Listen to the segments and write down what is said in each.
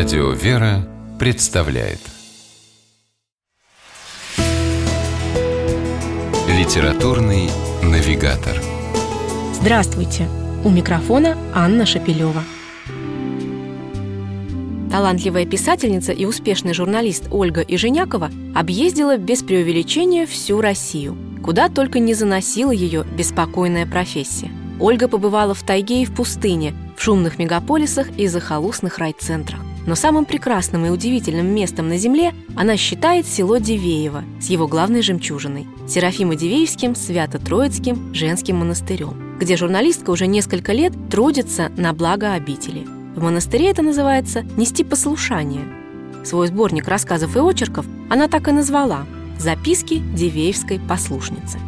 Радио «Вера» представляет Литературный навигатор Здравствуйте! У микрофона Анна Шапилева. Талантливая писательница и успешный журналист Ольга Иженякова объездила без преувеличения всю Россию, куда только не заносила ее беспокойная профессия. Ольга побывала в тайге и в пустыне, в шумных мегаполисах и захолустных райцентрах. Но самым прекрасным и удивительным местом на Земле она считает село Дивеево с его главной жемчужиной – Серафимо-Дивеевским Свято-Троицким женским монастырем, где журналистка уже несколько лет трудится на благо обители. В монастыре это называется «нести послушание». Свой сборник рассказов и очерков она так и назвала «Записки Дивеевской послушницы».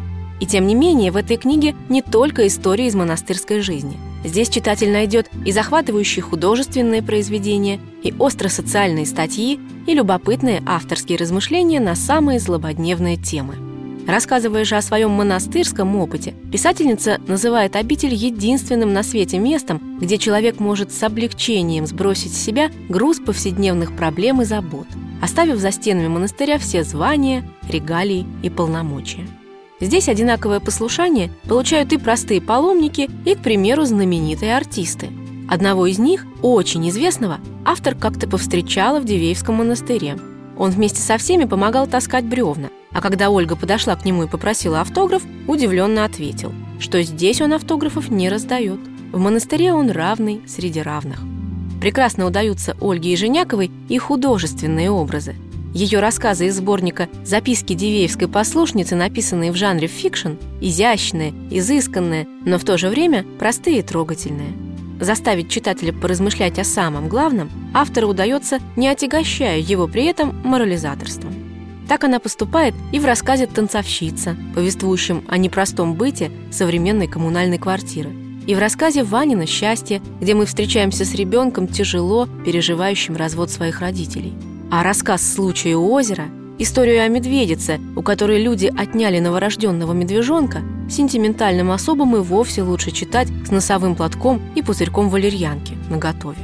И тем не менее, в этой книге не только история из монастырской жизни. Здесь читатель найдет и захватывающие художественные произведения, и остро-социальные статьи, и любопытные авторские размышления на самые злободневные темы. Рассказывая же о своем монастырском опыте, писательница называет обитель единственным на свете местом, где человек может с облегчением сбросить с себя груз повседневных проблем и забот, оставив за стенами монастыря все звания, регалии и полномочия. Здесь одинаковое послушание получают и простые паломники, и, к примеру, знаменитые артисты. Одного из них, очень известного, автор как-то повстречала в Дивеевском монастыре. Он вместе со всеми помогал таскать бревна, а когда Ольга подошла к нему и попросила автограф, удивленно ответил, что здесь он автографов не раздает. В монастыре он равный среди равных. Прекрасно удаются Ольге и Женяковой и художественные образы. Ее рассказы из сборника «Записки Дивеевской послушницы», написанные в жанре фикшн, изящные, изысканные, но в то же время простые и трогательные. Заставить читателя поразмышлять о самом главном автору удается, не отягощая его при этом морализаторством. Так она поступает и в рассказе «Танцовщица», повествующем о непростом быте современной коммунальной квартиры, и в рассказе «Ванина счастье», где мы встречаемся с ребенком, тяжело переживающим развод своих родителей – а рассказ случая у озера, историю о медведице, у которой люди отняли новорожденного медвежонка, сентиментальным особам и вовсе лучше читать с носовым платком и пузырьком валерьянки наготове.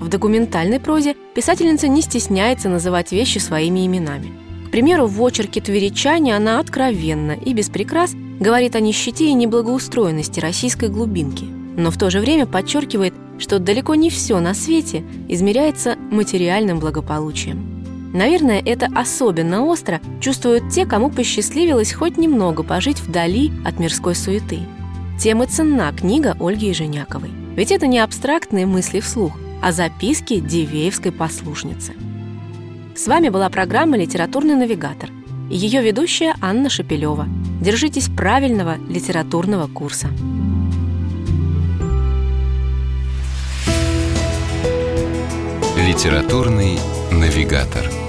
В документальной прозе писательница не стесняется называть вещи своими именами. К примеру, в очерке «Тверичане» она откровенно и без прикрас говорит о нищете и неблагоустроенности российской глубинки, но в то же время подчеркивает что далеко не все на свете измеряется материальным благополучием. Наверное, это особенно остро чувствуют те, кому посчастливилось хоть немного пожить вдали от мирской суеты. Тем и ценна книга Ольги Женяковой. Ведь это не абстрактные мысли вслух, а записки Дивеевской послушницы. С вами была программа «Литературный навигатор» и ее ведущая Анна Шапилева. Держитесь правильного литературного курса. Литературный навигатор.